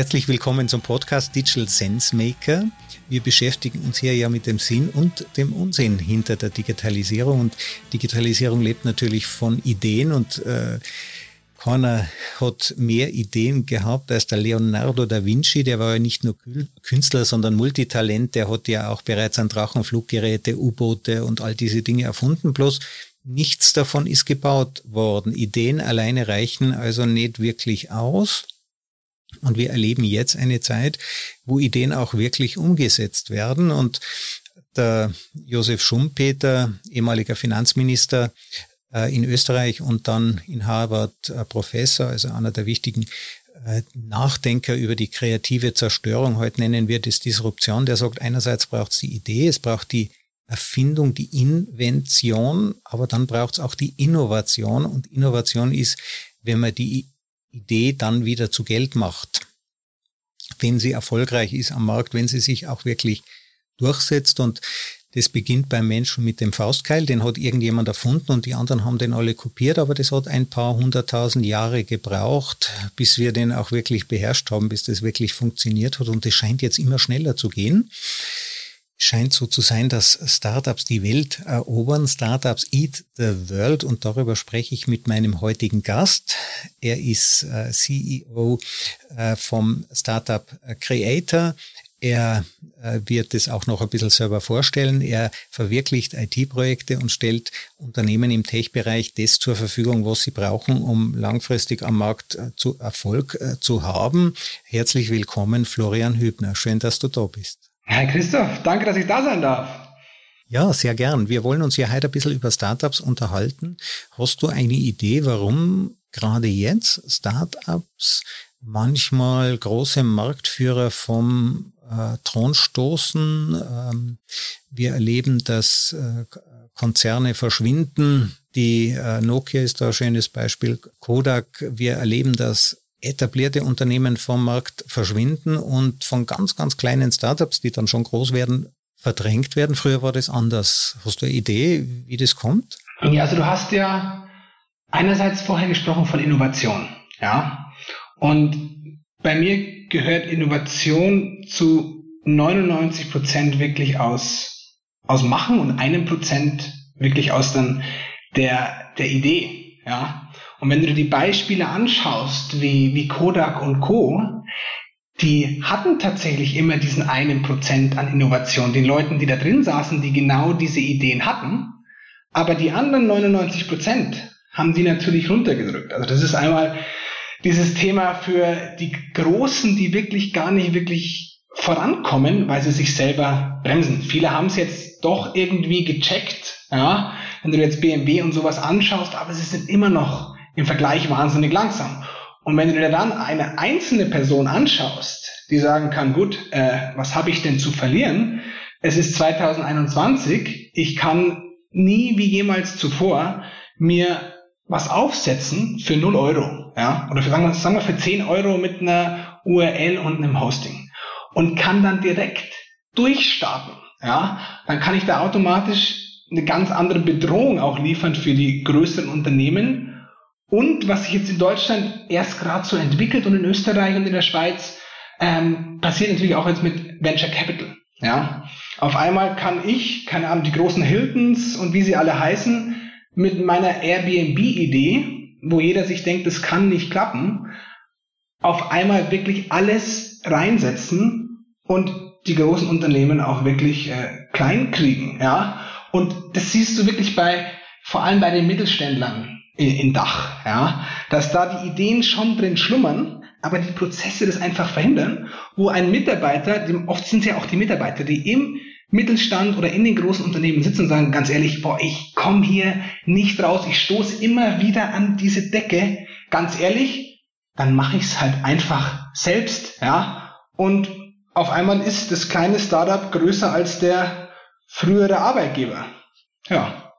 Herzlich willkommen zum Podcast Digital Sense Maker. Wir beschäftigen uns hier ja mit dem Sinn und dem Unsinn hinter der Digitalisierung. Und Digitalisierung lebt natürlich von Ideen und äh, keiner hat mehr Ideen gehabt als der Leonardo da Vinci. Der war ja nicht nur Künstler, sondern Multitalent. Der hat ja auch bereits an Drachenfluggeräte, U-Boote und all diese Dinge erfunden. Bloß nichts davon ist gebaut worden. Ideen alleine reichen also nicht wirklich aus. Und wir erleben jetzt eine Zeit, wo Ideen auch wirklich umgesetzt werden. Und der Josef Schumpeter, ehemaliger Finanzminister äh, in Österreich und dann in Harvard äh, Professor, also einer der wichtigen äh, Nachdenker über die kreative Zerstörung, heute nennen wir das Disruption, der sagt, einerseits braucht es die Idee, es braucht die Erfindung, die Invention, aber dann braucht es auch die Innovation. Und Innovation ist, wenn man die Idee dann wieder zu Geld macht, wenn sie erfolgreich ist am Markt, wenn sie sich auch wirklich durchsetzt und das beginnt beim Menschen mit dem Faustkeil, den hat irgendjemand erfunden und die anderen haben den alle kopiert, aber das hat ein paar hunderttausend Jahre gebraucht, bis wir den auch wirklich beherrscht haben, bis das wirklich funktioniert hat und es scheint jetzt immer schneller zu gehen scheint so zu sein, dass Startups die Welt erobern. Startups eat the world und darüber spreche ich mit meinem heutigen Gast. Er ist äh, CEO äh, vom Startup Creator. Er äh, wird es auch noch ein bisschen selber vorstellen. Er verwirklicht IT-Projekte und stellt Unternehmen im Tech-Bereich das zur Verfügung, was sie brauchen, um langfristig am Markt zu Erfolg zu haben. Herzlich willkommen, Florian Hübner. Schön, dass du da bist. Herr Christoph, danke, dass ich da sein darf. Ja, sehr gern. Wir wollen uns ja heute ein bisschen über Startups unterhalten. Hast du eine Idee, warum gerade jetzt Startups manchmal große Marktführer vom äh, Thron stoßen? Ähm, wir erleben, dass äh, Konzerne verschwinden. Die äh, Nokia ist da ein schönes Beispiel. Kodak. Wir erleben, dass etablierte Unternehmen vom Markt verschwinden und von ganz, ganz kleinen Startups, die dann schon groß werden, verdrängt werden. Früher war das anders. Hast du eine Idee, wie das kommt? Ja, also du hast ja einerseits vorher gesprochen von Innovation, ja. Und bei mir gehört Innovation zu 99 Prozent wirklich aus, aus Machen und einem Prozent wirklich aus dann der, der Idee, ja. Und wenn du dir die Beispiele anschaust, wie, wie Kodak und Co., die hatten tatsächlich immer diesen einen Prozent an Innovation, den Leuten, die da drin saßen, die genau diese Ideen hatten. Aber die anderen 99 Prozent haben die natürlich runtergedrückt. Also das ist einmal dieses Thema für die Großen, die wirklich gar nicht wirklich vorankommen, weil sie sich selber bremsen. Viele haben es jetzt doch irgendwie gecheckt, ja, wenn du jetzt BMW und sowas anschaust, aber sie sind immer noch im Vergleich wahnsinnig langsam. Und wenn du dir dann eine einzelne Person anschaust, die sagen kann, gut, äh, was habe ich denn zu verlieren? Es ist 2021, ich kann nie wie jemals zuvor mir was aufsetzen für 0 Euro, ja, oder für, sagen, wir, sagen wir für 10 Euro mit einer URL und einem Hosting und kann dann direkt durchstarten, ja, dann kann ich da automatisch eine ganz andere Bedrohung auch liefern für die größeren Unternehmen, und was sich jetzt in Deutschland erst gerade so entwickelt und in Österreich und in der Schweiz, ähm, passiert natürlich auch jetzt mit Venture Capital. Ja, auf einmal kann ich, keine Ahnung, die großen Hiltons und wie sie alle heißen, mit meiner Airbnb-Idee, wo jeder sich denkt, das kann nicht klappen, auf einmal wirklich alles reinsetzen und die großen Unternehmen auch wirklich äh, klein kriegen. Ja, und das siehst du wirklich bei, vor allem bei den Mittelständlern in Dach, ja, dass da die Ideen schon drin schlummern, aber die Prozesse das einfach verhindern, wo ein Mitarbeiter, oft sind es ja auch die Mitarbeiter, die im Mittelstand oder in den großen Unternehmen sitzen und sagen, ganz ehrlich, boah, ich komme hier nicht raus, ich stoße immer wieder an diese Decke, ganz ehrlich, dann mache ich es halt einfach selbst, ja, und auf einmal ist das kleine Startup größer als der frühere Arbeitgeber. Ja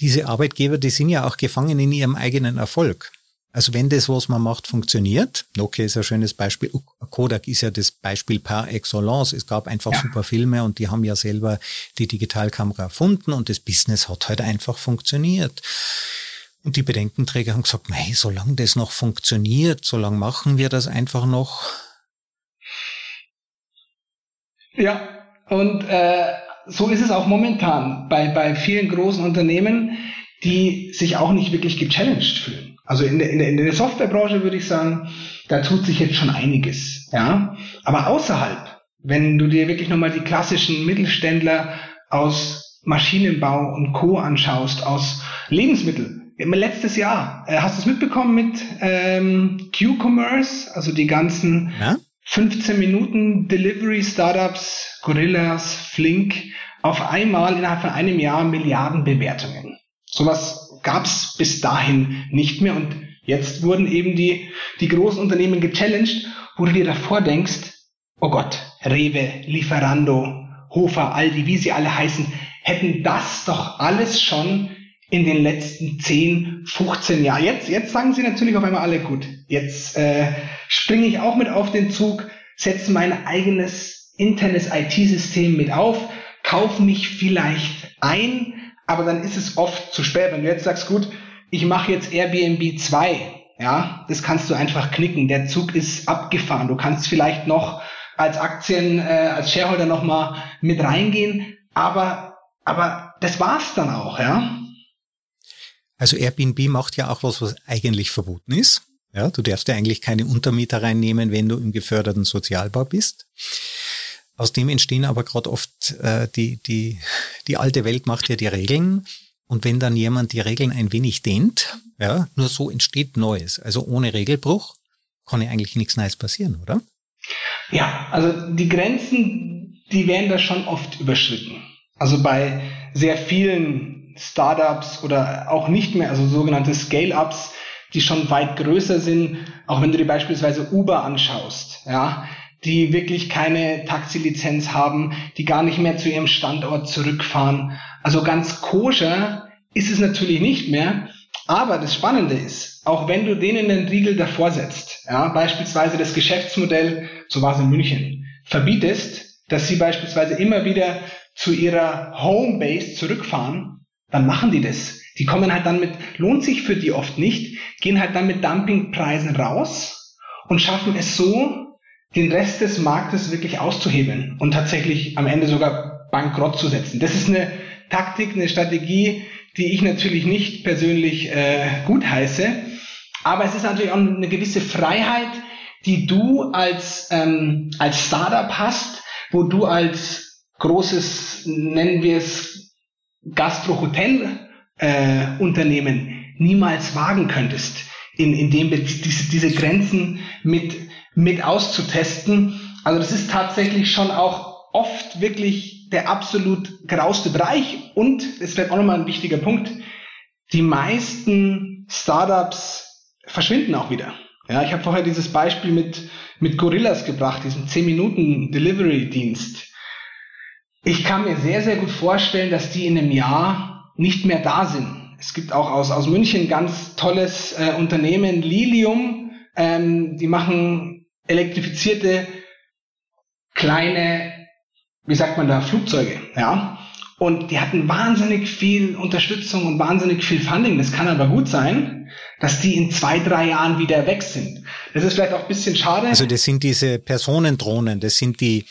diese Arbeitgeber, die sind ja auch gefangen in ihrem eigenen Erfolg. Also wenn das, was man macht, funktioniert, Nokia ist ein schönes Beispiel, Kodak ist ja das Beispiel par excellence. Es gab einfach ja. super Filme und die haben ja selber die Digitalkamera erfunden und das Business hat halt einfach funktioniert. Und die Bedenkenträger haben gesagt, mei, solange das noch funktioniert, solange machen wir das einfach noch Ja, und äh, so ist es auch momentan bei, bei vielen großen Unternehmen, die sich auch nicht wirklich gechallenged fühlen. Also in der, in der, in der Softwarebranche würde ich sagen, da tut sich jetzt schon einiges. Ja, aber außerhalb, wenn du dir wirklich nochmal die klassischen Mittelständler aus Maschinenbau und Co. anschaust, aus Lebensmittel. Letztes Jahr, äh, hast du es mitbekommen mit ähm, Q-Commerce, also die ganzen ja? 15 Minuten Delivery Startups, Gorillas, Flink, auf einmal innerhalb von einem Jahr Milliarden Bewertungen. Sowas gab es bis dahin nicht mehr und jetzt wurden eben die, die großen Unternehmen gechallenged, wo du dir davor denkst, oh Gott, Rewe, Lieferando, Hofer, Aldi, wie sie alle heißen, hätten das doch alles schon in den letzten 10, 15 Jahren. Jetzt, jetzt sagen sie natürlich auf einmal alle gut. Jetzt äh, springe ich auch mit auf den Zug, setze mein eigenes internes IT-System mit auf, kaufe mich vielleicht ein, aber dann ist es oft zu spät. Wenn du jetzt sagst, gut, ich mache jetzt Airbnb 2, ja, das kannst du einfach knicken. Der Zug ist abgefahren. Du kannst vielleicht noch als Aktien, äh, als Shareholder nochmal mit reingehen, aber, aber das war's dann auch, ja. Also Airbnb macht ja auch was, was eigentlich verboten ist. Ja, du darfst ja eigentlich keine Untermieter reinnehmen, wenn du im geförderten Sozialbau bist. Aus dem entstehen aber gerade oft äh, die, die, die alte Welt macht ja die Regeln. Und wenn dann jemand die Regeln ein wenig dehnt, ja, nur so entsteht Neues. Also ohne Regelbruch kann ja eigentlich nichts Neues passieren, oder? Ja, also die Grenzen, die werden da schon oft überschritten. Also bei sehr vielen Startups oder auch nicht mehr, also sogenannte Scale-Ups, die schon weit größer sind, auch wenn du dir beispielsweise Uber anschaust, ja, die wirklich keine Taxilizenz haben, die gar nicht mehr zu ihrem Standort zurückfahren. Also ganz koscher ist es natürlich nicht mehr. Aber das Spannende ist, auch wenn du denen den Riegel davor setzt, ja, beispielsweise das Geschäftsmodell, so war es in München, verbietest, dass sie beispielsweise immer wieder zu ihrer Homebase zurückfahren, dann machen die das. Die kommen halt dann mit, lohnt sich für die oft nicht, gehen halt dann mit Dumpingpreisen raus und schaffen es so, den Rest des Marktes wirklich auszuhebeln und tatsächlich am Ende sogar bankrott zu setzen. Das ist eine Taktik, eine Strategie, die ich natürlich nicht persönlich äh, gut heiße. Aber es ist natürlich auch eine gewisse Freiheit, die du als, ähm, als Startup hast, wo du als großes, nennen wir es, Gastro-Hotel-Unternehmen äh, niemals wagen könntest, in, in dem diese, diese Grenzen mit, mit auszutesten. Also das ist tatsächlich schon auch oft wirklich der absolut grauste Bereich. Und, das wäre auch nochmal ein wichtiger Punkt, die meisten Startups verschwinden auch wieder. Ja, ich habe vorher dieses Beispiel mit, mit Gorillas gebracht, diesen 10-Minuten-Delivery-Dienst. Ich kann mir sehr, sehr gut vorstellen, dass die in einem Jahr nicht mehr da sind. Es gibt auch aus, aus München ganz tolles äh, Unternehmen, Lilium, ähm, die machen elektrifizierte kleine wie sagt man da, Flugzeuge, ja. Und die hatten wahnsinnig viel Unterstützung und wahnsinnig viel Funding. Das kann aber gut sein, dass die in zwei, drei Jahren wieder weg sind. Das ist vielleicht auch ein bisschen schade. Also das sind diese Personendrohnen, das sind die,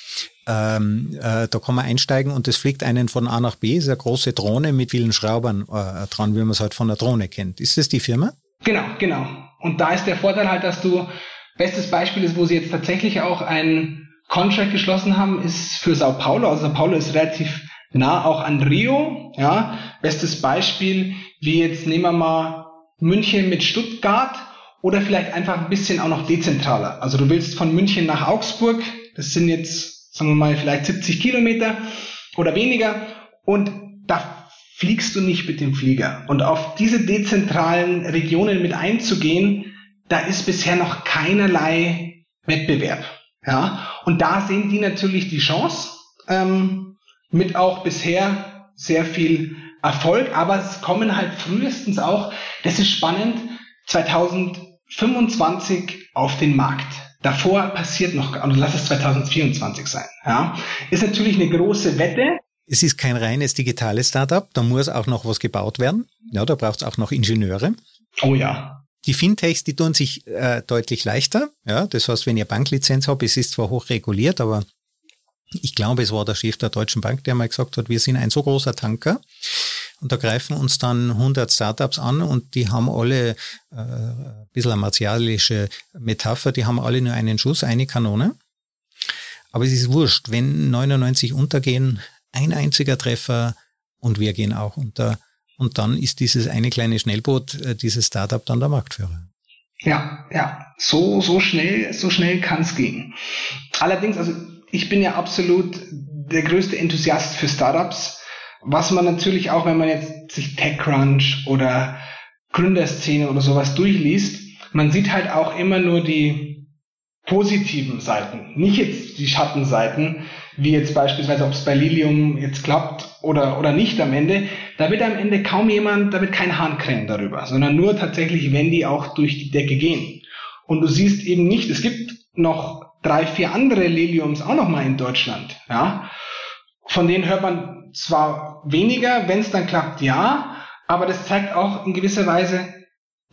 ähm, äh, da kann man einsteigen und das fliegt einen von A nach B, ist eine große Drohne mit vielen Schraubern äh, dran, wie man es halt von der Drohne kennt. Ist das die Firma? Genau, genau. Und da ist der Vorteil halt, dass du, bestes Beispiel ist, wo sie jetzt tatsächlich auch ein Contract geschlossen haben, ist für Sao Paulo. Also Sao Paulo ist relativ nah auch an Rio. Ja, bestes Beispiel, wie jetzt nehmen wir mal München mit Stuttgart oder vielleicht einfach ein bisschen auch noch dezentraler. Also du willst von München nach Augsburg, das sind jetzt, sagen wir mal, vielleicht 70 Kilometer oder weniger und da fliegst du nicht mit dem Flieger. Und auf diese dezentralen Regionen mit einzugehen, da ist bisher noch keinerlei Wettbewerb. Ja, und da sehen die natürlich die Chance ähm, mit auch bisher sehr viel Erfolg, aber es kommen halt frühestens auch, das ist spannend, 2025 auf den Markt. Davor passiert noch, und lass es 2024 sein. Ja, ist natürlich eine große Wette. Es ist kein reines digitales Startup, da muss auch noch was gebaut werden. Ja, da braucht es auch noch Ingenieure. Oh ja. Die Fintechs, die tun sich äh, deutlich leichter. Ja, das heißt, wenn ihr Banklizenz habt, es ist zwar hoch reguliert, aber Ich glaube, es war der Chef der Deutschen Bank, der mal gesagt hat, wir sind ein so großer Tanker. Und da greifen uns dann 100 Startups an und die haben alle, äh, ein bisschen eine martialische Metapher, die haben alle nur einen Schuss, eine Kanone. Aber es ist wurscht, wenn 99 untergehen, ein einziger Treffer und wir gehen auch unter. Und dann ist dieses eine kleine Schnellboot, äh, dieses Startup dann der Marktführer. Ja, ja, so, so schnell, so schnell kann es gehen. Allerdings, also ich bin ja absolut der größte Enthusiast für Startups, was man natürlich auch, wenn man jetzt sich TechCrunch oder Gründerszene oder sowas durchliest, man sieht halt auch immer nur die positiven Seiten, nicht jetzt die Schattenseiten, wie jetzt beispielsweise, ob es bei Lilium jetzt klappt oder, oder nicht am Ende, da wird am Ende kaum jemand, da wird kein Hahn krähen darüber, sondern nur tatsächlich, wenn die auch durch die Decke gehen. Und du siehst eben nicht, es gibt noch drei, vier andere Liliums auch noch mal in Deutschland, ja. Von denen hört man zwar weniger, wenn es dann klappt, ja, aber das zeigt auch in gewisser Weise,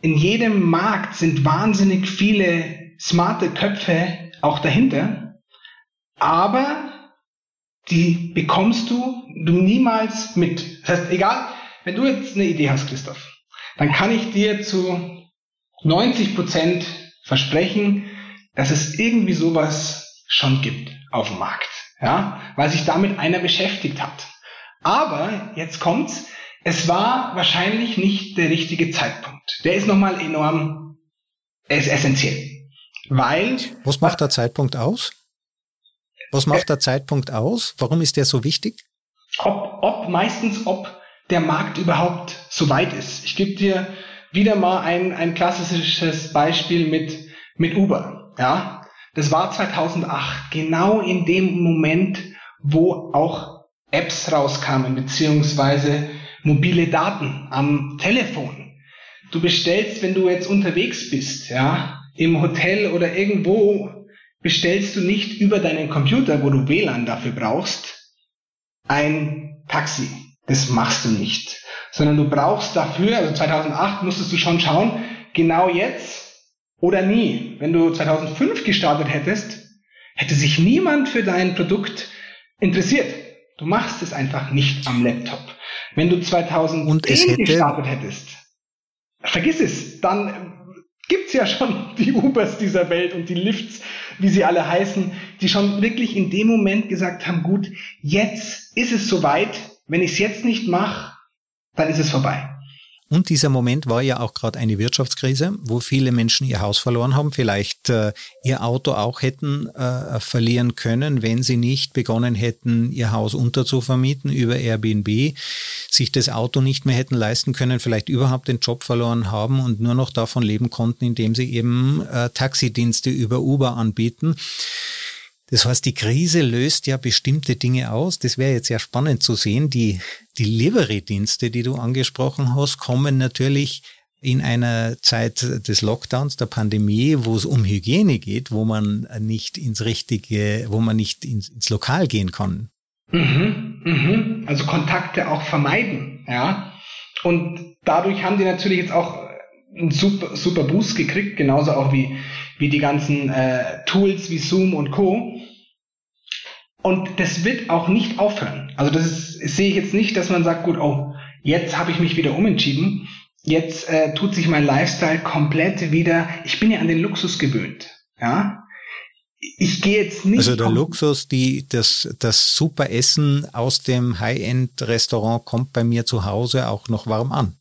in jedem Markt sind wahnsinnig viele smarte Köpfe auch dahinter, aber die bekommst du, du niemals mit. Das heißt, egal, wenn du jetzt eine Idee hast, Christoph, dann kann ich dir zu 90 Prozent versprechen, dass es irgendwie sowas schon gibt auf dem Markt, ja, weil sich damit einer beschäftigt hat. Aber jetzt kommt's, es war wahrscheinlich nicht der richtige Zeitpunkt. Der ist nochmal enorm, er ist essentiell. Weil. Was macht der Zeitpunkt aus? Was macht der Zeitpunkt aus? Warum ist der so wichtig? Ob, ob meistens, ob der Markt überhaupt so weit ist. Ich gebe dir wieder mal ein, ein klassisches Beispiel mit, mit Uber. Ja, das war 2008, genau in dem Moment, wo auch Apps rauskamen, beziehungsweise mobile Daten am Telefon. Du bestellst, wenn du jetzt unterwegs bist, ja, im Hotel oder irgendwo bestellst du nicht über deinen Computer, wo du WLAN dafür brauchst, ein Taxi. Das machst du nicht. Sondern du brauchst dafür, also 2008 musstest du schon schauen, genau jetzt oder nie. Wenn du 2005 gestartet hättest, hätte sich niemand für dein Produkt interessiert. Du machst es einfach nicht am Laptop. Wenn du 2010 hätte gestartet hättest, vergiss es, dann gibt's ja schon die Ubers dieser Welt und die Lifts, wie sie alle heißen, die schon wirklich in dem Moment gesagt haben, gut, jetzt ist es soweit, wenn ich es jetzt nicht mache, dann ist es vorbei. Und dieser Moment war ja auch gerade eine Wirtschaftskrise, wo viele Menschen ihr Haus verloren haben, vielleicht äh, ihr Auto auch hätten äh, verlieren können, wenn sie nicht begonnen hätten, ihr Haus unterzuvermieten über Airbnb, sich das Auto nicht mehr hätten leisten können, vielleicht überhaupt den Job verloren haben und nur noch davon leben konnten, indem sie eben äh, Taxidienste über Uber anbieten. Das heißt, die Krise löst ja bestimmte Dinge aus. Das wäre jetzt ja spannend zu sehen. Die Delivery-Dienste, die du angesprochen hast, kommen natürlich in einer Zeit des Lockdowns, der Pandemie, wo es um Hygiene geht, wo man nicht ins richtige, wo man nicht ins, ins Lokal gehen kann. Mhm, mhm. Also Kontakte auch vermeiden, ja. Und dadurch haben die natürlich jetzt auch einen super, super Boost gekriegt, genauso auch wie, wie die ganzen äh, Tools wie Zoom und Co. Und das wird auch nicht aufhören. Also das, ist, das sehe ich jetzt nicht, dass man sagt, gut, oh, jetzt habe ich mich wieder umentschieden. Jetzt äh, tut sich mein Lifestyle komplett wieder. Ich bin ja an den Luxus gewöhnt. Ja, ich gehe jetzt nicht. Also der Luxus, die, das, das super Essen aus dem High-End-Restaurant kommt bei mir zu Hause auch noch warm an.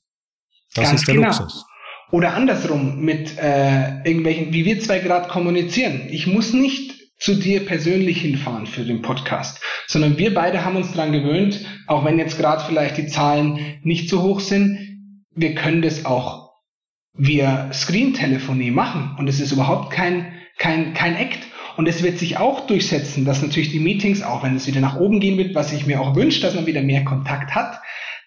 Das Ganz ist der genau. Luxus. Oder andersrum mit äh, irgendwelchen, wie wir zwei gerade kommunizieren. Ich muss nicht zu dir persönlich hinfahren für den Podcast, sondern wir beide haben uns daran gewöhnt, auch wenn jetzt gerade vielleicht die Zahlen nicht so hoch sind, wir können das auch via Screen-Telefonie machen und es ist überhaupt kein, kein, kein Act. Und es wird sich auch durchsetzen, dass natürlich die Meetings, auch wenn es wieder nach oben gehen wird, was ich mir auch wünsche, dass man wieder mehr Kontakt hat,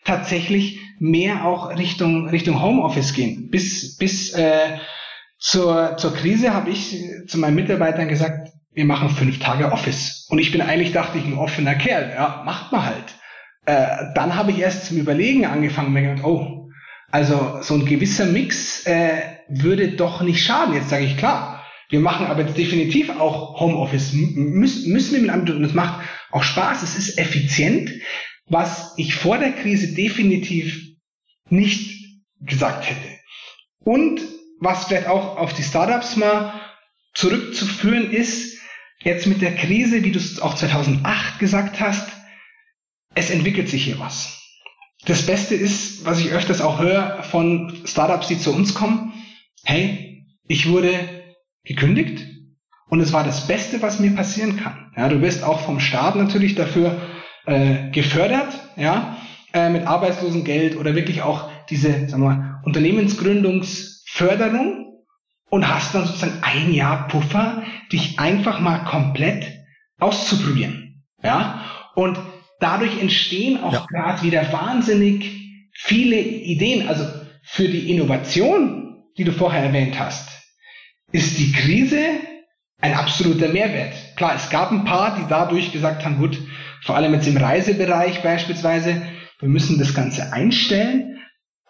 tatsächlich mehr auch Richtung, Richtung Homeoffice gehen. Bis, bis äh, zur, zur Krise habe ich zu meinen Mitarbeitern gesagt, wir machen fünf Tage Office. Und ich bin eigentlich, dachte ich, ein offener Kerl. Ja, macht man halt. Äh, dann habe ich erst zum Überlegen angefangen mir gedacht, oh, also so ein gewisser Mix äh, würde doch nicht schaden. Jetzt sage ich, klar, wir machen aber jetzt definitiv auch Homeoffice. Müssen, müssen wir mit einem, und das macht auch Spaß, es ist effizient, was ich vor der Krise definitiv nicht gesagt hätte. Und was vielleicht auch auf die Startups mal zurückzuführen ist, jetzt mit der Krise, wie du es auch 2008 gesagt hast, es entwickelt sich hier was. Das Beste ist, was ich öfters auch höre von Startups, die zu uns kommen, hey, ich wurde gekündigt und es war das Beste, was mir passieren kann. Ja, du wirst auch vom Staat natürlich dafür äh, gefördert, ja, äh, mit Arbeitslosengeld oder wirklich auch diese sagen wir mal, Unternehmensgründungsförderung und hast dann sozusagen ein Jahr Puffer, dich einfach mal komplett auszuprobieren. Ja, und dadurch entstehen auch ja. gerade wieder wahnsinnig viele Ideen. Also für die Innovation, die du vorher erwähnt hast, ist die Krise ein absoluter Mehrwert. Klar, es gab ein paar, die dadurch gesagt haben, gut, vor allem jetzt im Reisebereich beispielsweise, wir müssen das Ganze einstellen.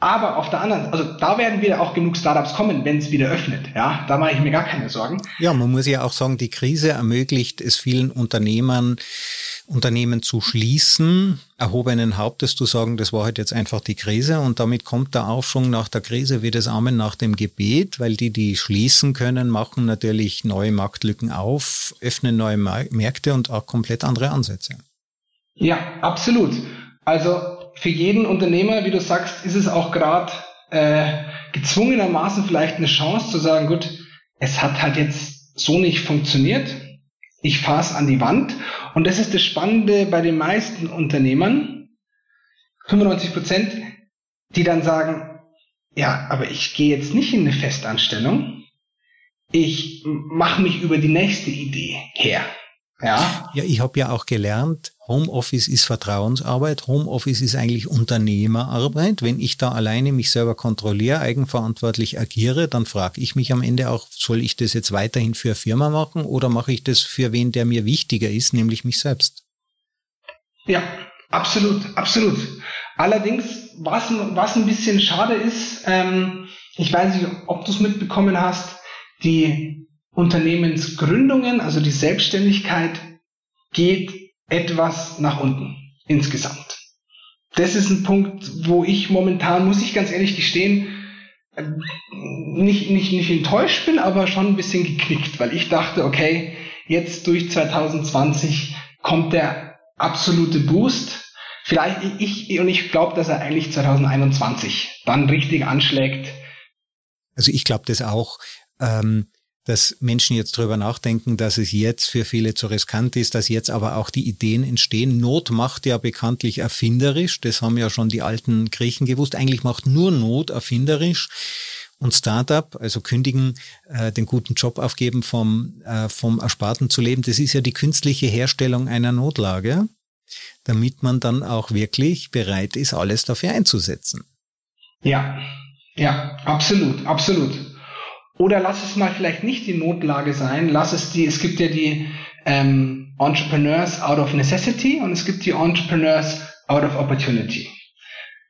Aber auf der anderen, also da werden wieder auch genug Startups kommen, wenn es wieder öffnet. Ja, da mache ich mir gar keine Sorgen. Ja, man muss ja auch sagen, die Krise ermöglicht es vielen Unternehmern, Unternehmen zu schließen, erhobenen Hauptes zu sagen, das war halt jetzt einfach die Krise und damit kommt der Aufschwung nach der Krise wie das Amen nach dem Gebet, weil die, die schließen können, machen natürlich neue Marktlücken auf, öffnen neue Märkte und auch komplett andere Ansätze. Ja, absolut. Also für jeden Unternehmer, wie du sagst, ist es auch gerade äh, gezwungenermaßen vielleicht eine Chance zu sagen, gut, es hat halt jetzt so nicht funktioniert ich fahre an die Wand. Und das ist das Spannende bei den meisten Unternehmern, 95 Prozent, die dann sagen, ja, aber ich gehe jetzt nicht in eine Festanstellung. Ich mache mich über die nächste Idee her. Ja, ja ich habe ja auch gelernt, Homeoffice ist Vertrauensarbeit, Homeoffice ist eigentlich Unternehmerarbeit. Wenn ich da alleine mich selber kontrolliere, eigenverantwortlich agiere, dann frage ich mich am Ende auch, soll ich das jetzt weiterhin für eine Firma machen oder mache ich das für wen, der mir wichtiger ist, nämlich mich selbst? Ja, absolut, absolut. Allerdings, was, was ein bisschen schade ist, ähm, ich weiß nicht, ob du es mitbekommen hast, die Unternehmensgründungen, also die Selbstständigkeit, geht etwas nach unten insgesamt. Das ist ein Punkt, wo ich momentan, muss ich ganz ehrlich gestehen, nicht, nicht, nicht enttäuscht bin, aber schon ein bisschen geknickt, weil ich dachte, okay, jetzt durch 2020 kommt der absolute Boost. Vielleicht ich, und ich glaube, dass er eigentlich 2021 dann richtig anschlägt. Also ich glaube das auch. Ähm, dass Menschen jetzt drüber nachdenken, dass es jetzt für viele zu riskant ist, dass jetzt aber auch die Ideen entstehen. Not macht ja bekanntlich erfinderisch. Das haben ja schon die alten Griechen gewusst. Eigentlich macht nur Not erfinderisch. Und Startup, also kündigen, äh, den guten Job aufgeben, vom, äh, vom Ersparten zu leben, das ist ja die künstliche Herstellung einer Notlage, damit man dann auch wirklich bereit ist, alles dafür einzusetzen. Ja, ja, absolut, absolut. Oder lass es mal vielleicht nicht die Notlage sein, lass es die, es gibt ja die ähm, Entrepreneurs out of necessity und es gibt die Entrepreneurs out of opportunity.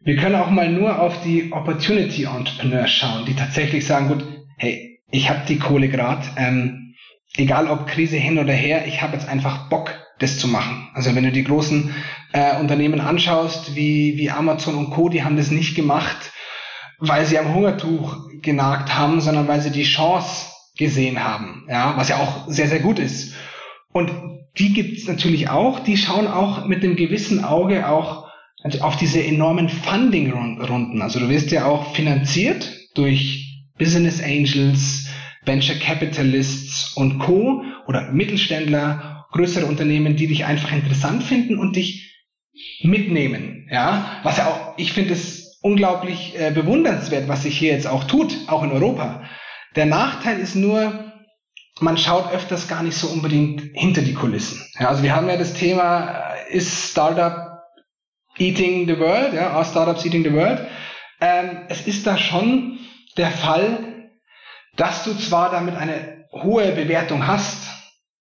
Wir können auch mal nur auf die Opportunity Entrepreneurs schauen, die tatsächlich sagen, gut, hey, ich habe die Kohle grad, ähm, egal ob Krise hin oder her, ich habe jetzt einfach Bock, das zu machen. Also wenn du die großen äh, Unternehmen anschaust, wie, wie Amazon und Co., die haben das nicht gemacht, weil sie am Hungertuch genagt haben, sondern weil sie die Chance gesehen haben, ja, was ja auch sehr, sehr gut ist. Und die gibt's natürlich auch, die schauen auch mit einem gewissen Auge auch auf diese enormen Funding-Runden. Also du wirst ja auch finanziert durch Business Angels, Venture Capitalists und Co. oder Mittelständler, größere Unternehmen, die dich einfach interessant finden und dich mitnehmen. Ja, was ja auch, ich finde es unglaublich äh, bewundernswert, was sich hier jetzt auch tut, auch in Europa. Der Nachteil ist nur, man schaut öfters gar nicht so unbedingt hinter die Kulissen. Ja, also wir haben ja das Thema, äh, ist Startup eating the world? Ja, are Startups eating the world? Ähm, es ist da schon der Fall, dass du zwar damit eine hohe Bewertung hast,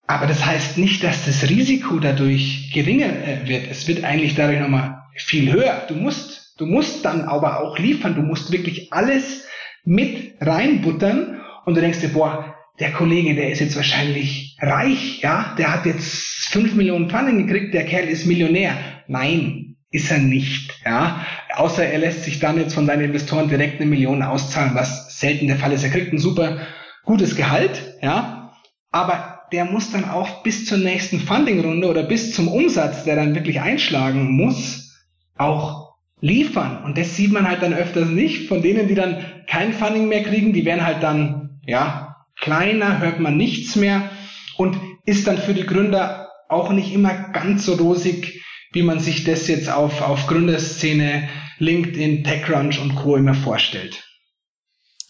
aber das heißt nicht, dass das Risiko dadurch geringer äh, wird. Es wird eigentlich dadurch nochmal viel höher. Du musst Du musst dann aber auch liefern, du musst wirklich alles mit reinbuttern und du denkst dir, boah, der Kollege, der ist jetzt wahrscheinlich reich, ja, der hat jetzt 5 Millionen Funding gekriegt, der Kerl ist Millionär. Nein, ist er nicht. Ja? Außer er lässt sich dann jetzt von seinen Investoren direkt eine Million auszahlen, was selten der Fall ist. Er kriegt ein super gutes Gehalt, ja, aber der muss dann auch bis zur nächsten Funding-Runde oder bis zum Umsatz, der dann wirklich einschlagen muss, auch liefern. Und das sieht man halt dann öfters nicht. Von denen, die dann kein Funding mehr kriegen, die werden halt dann, ja, kleiner, hört man nichts mehr und ist dann für die Gründer auch nicht immer ganz so rosig, wie man sich das jetzt auf, auf Gründerszene, LinkedIn, TechCrunch und Co. immer vorstellt.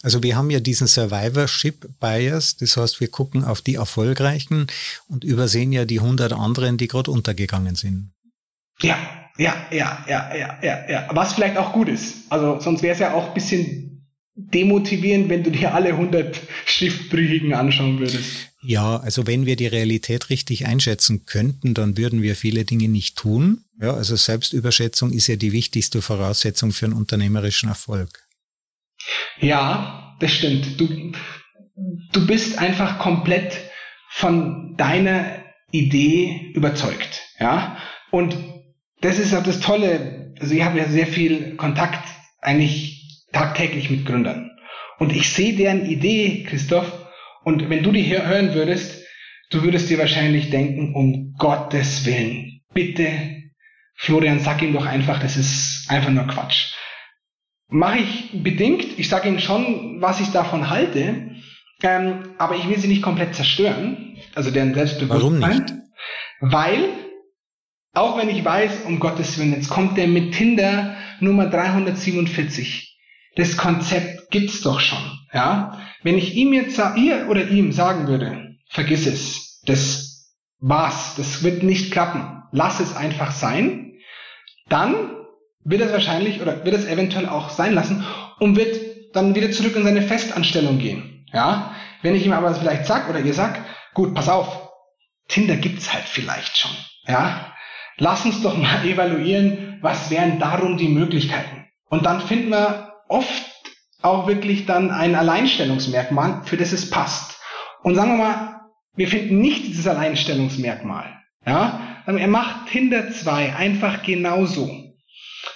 Also wir haben ja diesen Survivorship Bias, das heißt, wir gucken auf die Erfolgreichen und übersehen ja die 100 anderen, die gerade untergegangen sind. Ja, ja, ja, ja, ja, ja, ja. Was vielleicht auch gut ist. Also sonst wäre es ja auch ein bisschen demotivierend, wenn du dir alle 100 Schiffbrüchigen anschauen würdest. Ja, also wenn wir die Realität richtig einschätzen könnten, dann würden wir viele Dinge nicht tun. Ja, also Selbstüberschätzung ist ja die wichtigste Voraussetzung für einen unternehmerischen Erfolg. Ja, das stimmt. Du, du bist einfach komplett von deiner Idee überzeugt. Ja, und das ist auch das Tolle. Also ich habe ja sehr viel Kontakt eigentlich tagtäglich mit Gründern. Und ich sehe deren Idee, Christoph, und wenn du die hier hören würdest, du würdest dir wahrscheinlich denken, um Gottes Willen, bitte, Florian, sag ihm doch einfach, das ist einfach nur Quatsch. Mache ich bedingt. Ich sage Ihnen schon, was ich davon halte. Ähm, aber ich will sie nicht komplett zerstören. Also deren Selbstbewusstsein. Warum nicht? Weil, auch wenn ich weiß, um Gottes Willen, jetzt kommt der mit Tinder Nummer 347. Das Konzept gibt's doch schon. Ja? Wenn ich ihm jetzt, ihr oder ihm sagen würde, vergiss es, das war's, das wird nicht klappen, lass es einfach sein, dann wird es wahrscheinlich oder wird es eventuell auch sein lassen und wird dann wieder zurück in seine Festanstellung gehen. Ja, wenn ich ihm aber vielleicht sag oder ihr sagt, gut, pass auf, Tinder gibt's halt vielleicht schon. Ja, lass uns doch mal evaluieren, was wären darum die Möglichkeiten. Und dann finden wir oft auch wirklich dann ein Alleinstellungsmerkmal, für das es passt. Und sagen wir mal, wir finden nicht dieses Alleinstellungsmerkmal. Ja, er macht Tinder 2 einfach genauso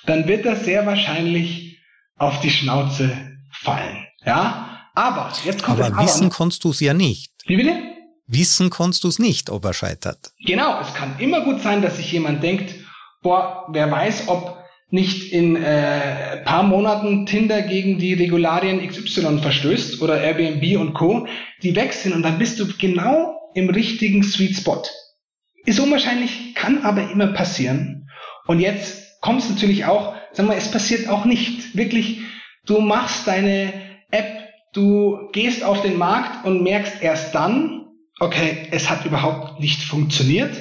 dann wird das sehr wahrscheinlich auf die Schnauze fallen. Ja, aber jetzt kommt aber wissen kannst du es ja nicht. Wie bitte? Wissen kannst du es nicht, ob er scheitert. Genau, es kann immer gut sein, dass sich jemand denkt, boah, wer weiß, ob nicht in äh, paar Monaten Tinder gegen die Regularien XY verstößt oder Airbnb und Co. Die weg sind und dann bist du genau im richtigen Sweet Spot. Ist unwahrscheinlich, kann aber immer passieren. Und jetzt kommt es natürlich auch, sag mal, es passiert auch nicht. Wirklich, du machst deine App, du gehst auf den Markt und merkst erst dann, okay, es hat überhaupt nicht funktioniert.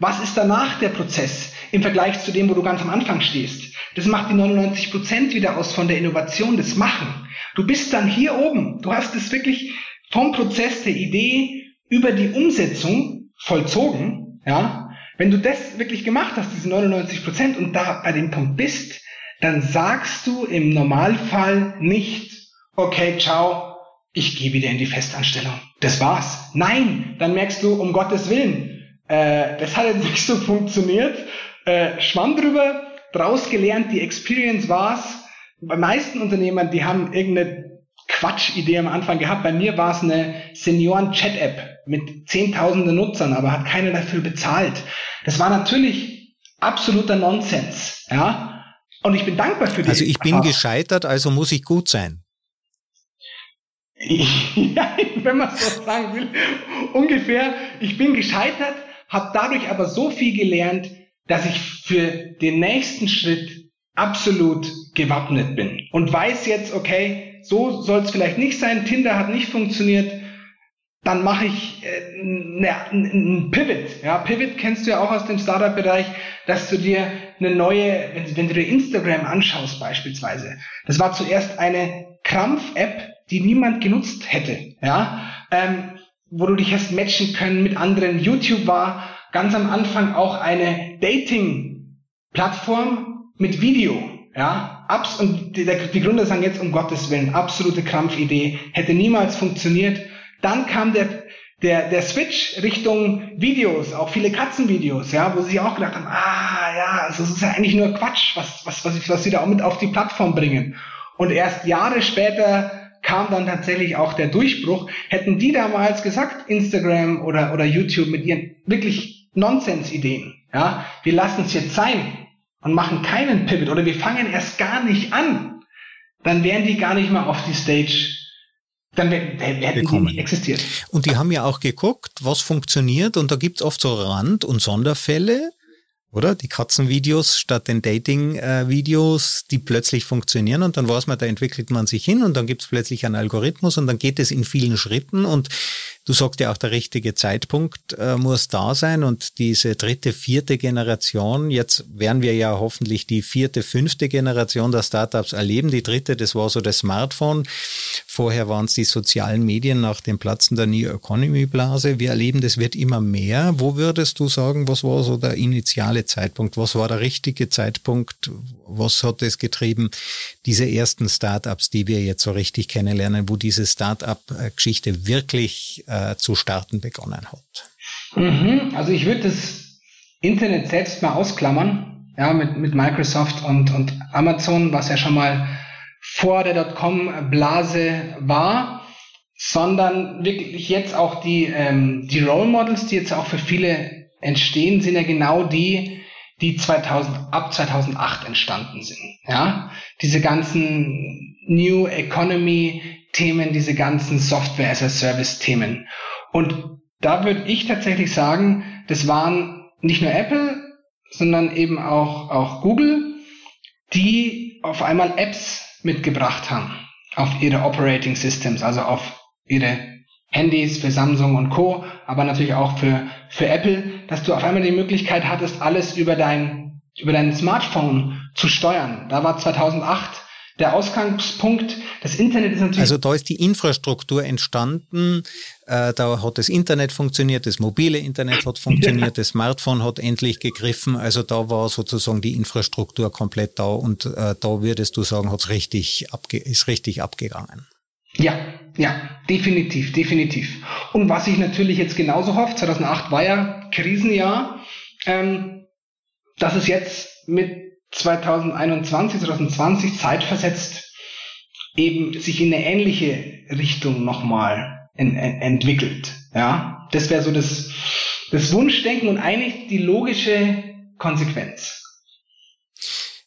Was ist danach der Prozess im Vergleich zu dem, wo du ganz am Anfang stehst? Das macht die 99 Prozent wieder aus von der Innovation, das Machen. Du bist dann hier oben. Du hast es wirklich vom Prozess der Idee über die Umsetzung vollzogen, ja, wenn du das wirklich gemacht hast, diese 99 Prozent, und da bei dem Punkt bist, dann sagst du im Normalfall nicht, okay, ciao, ich gehe wieder in die Festanstellung. Das war's. Nein, dann merkst du, um Gottes Willen, äh, das hat jetzt nicht so funktioniert. Äh, Schwamm drüber, draus gelernt, die Experience war's. Bei meisten Unternehmern, die haben irgendeine Quatschidee am Anfang gehabt. Bei mir war es eine Senioren-Chat-App mit zehntausenden Nutzern, aber hat keiner dafür bezahlt. Das war natürlich absoluter Nonsens, ja. Und ich bin dankbar für die. Also ich bin gescheitert, also muss ich gut sein. ja, wenn man so sagen will, ungefähr. Ich bin gescheitert, habe dadurch aber so viel gelernt, dass ich für den nächsten Schritt absolut gewappnet bin und weiß jetzt, okay, so soll es vielleicht nicht sein, Tinder hat nicht funktioniert, dann mache ich äh, ne, ein Pivot. Ja, Pivot kennst du ja auch aus dem Startup-Bereich, dass du dir eine neue, wenn, wenn, du dir Instagram anschaust beispielsweise, das war zuerst eine Krampf-App, die niemand genutzt hätte, ja, ähm, wo du dich hast matchen können mit anderen. YouTube war ganz am Anfang auch eine Dating-Plattform mit Video, ja, abs und die, die Gründer sagen jetzt um Gottes Willen, absolute Krampfidee, hätte niemals funktioniert dann kam der, der, der Switch Richtung Videos, auch viele Katzenvideos, ja, wo sie auch gedacht haben, ah ja, also das ist ja eigentlich nur Quatsch, was, was, was, was sie da auch mit auf die Plattform bringen. Und erst Jahre später kam dann tatsächlich auch der Durchbruch. Hätten die damals gesagt, Instagram oder, oder YouTube mit ihren wirklich Nonsens-Ideen, ja, wir lassen es jetzt sein und machen keinen Pivot oder wir fangen erst gar nicht an, dann wären die gar nicht mal auf die Stage dann hätten die nicht existiert. Und die haben ja auch geguckt, was funktioniert und da gibt's oft so Rand- und Sonderfälle, oder? Die Katzenvideos statt den Dating-Videos, die plötzlich funktionieren und dann weiß man, da entwickelt man sich hin und dann gibt's plötzlich einen Algorithmus und dann geht es in vielen Schritten und Du sagst ja auch, der richtige Zeitpunkt äh, muss da sein und diese dritte, vierte Generation, jetzt werden wir ja hoffentlich die vierte, fünfte Generation der Startups erleben. Die dritte, das war so das Smartphone. Vorher waren es die sozialen Medien nach dem Platzen der New Economy Blase. Wir erleben, das wird immer mehr. Wo würdest du sagen, was war so der initiale Zeitpunkt? Was war der richtige Zeitpunkt? Was hat es getrieben? Diese ersten Startups, die wir jetzt so richtig kennenlernen, wo diese Startup-Geschichte wirklich äh, zu starten begonnen hat. Mhm, also ich würde das Internet selbst mal ausklammern, ja, mit, mit Microsoft und, und Amazon, was ja schon mal vor der Dotcom-Blase war, sondern wirklich jetzt auch die, ähm, die Role Models, die jetzt auch für viele entstehen, sind ja genau die, die 2000, ab 2008 entstanden sind. Ja, diese ganzen New Economy Themen, diese ganzen Software as a Service Themen. Und da würde ich tatsächlich sagen, das waren nicht nur Apple, sondern eben auch, auch Google, die auf einmal Apps mitgebracht haben auf ihre Operating Systems, also auf ihre Handys für Samsung und Co., aber natürlich auch für, für Apple, dass du auf einmal die Möglichkeit hattest, alles über dein, über dein Smartphone zu steuern. Da war 2008 der Ausgangspunkt, das Internet ist natürlich. Also da ist die Infrastruktur entstanden, äh, da hat das Internet funktioniert, das mobile Internet hat funktioniert, das Smartphone hat endlich gegriffen, also da war sozusagen die Infrastruktur komplett da und äh, da würdest du sagen, hat's richtig abge ist richtig abgegangen. Ja, ja, definitiv, definitiv. Und was ich natürlich jetzt genauso hoffe, 2008 war ja Krisenjahr, ähm, dass es jetzt mit 2021, 2020 zeitversetzt eben sich in eine ähnliche Richtung nochmal en, en, entwickelt. Ja, das wäre so das, das Wunschdenken und eigentlich die logische Konsequenz.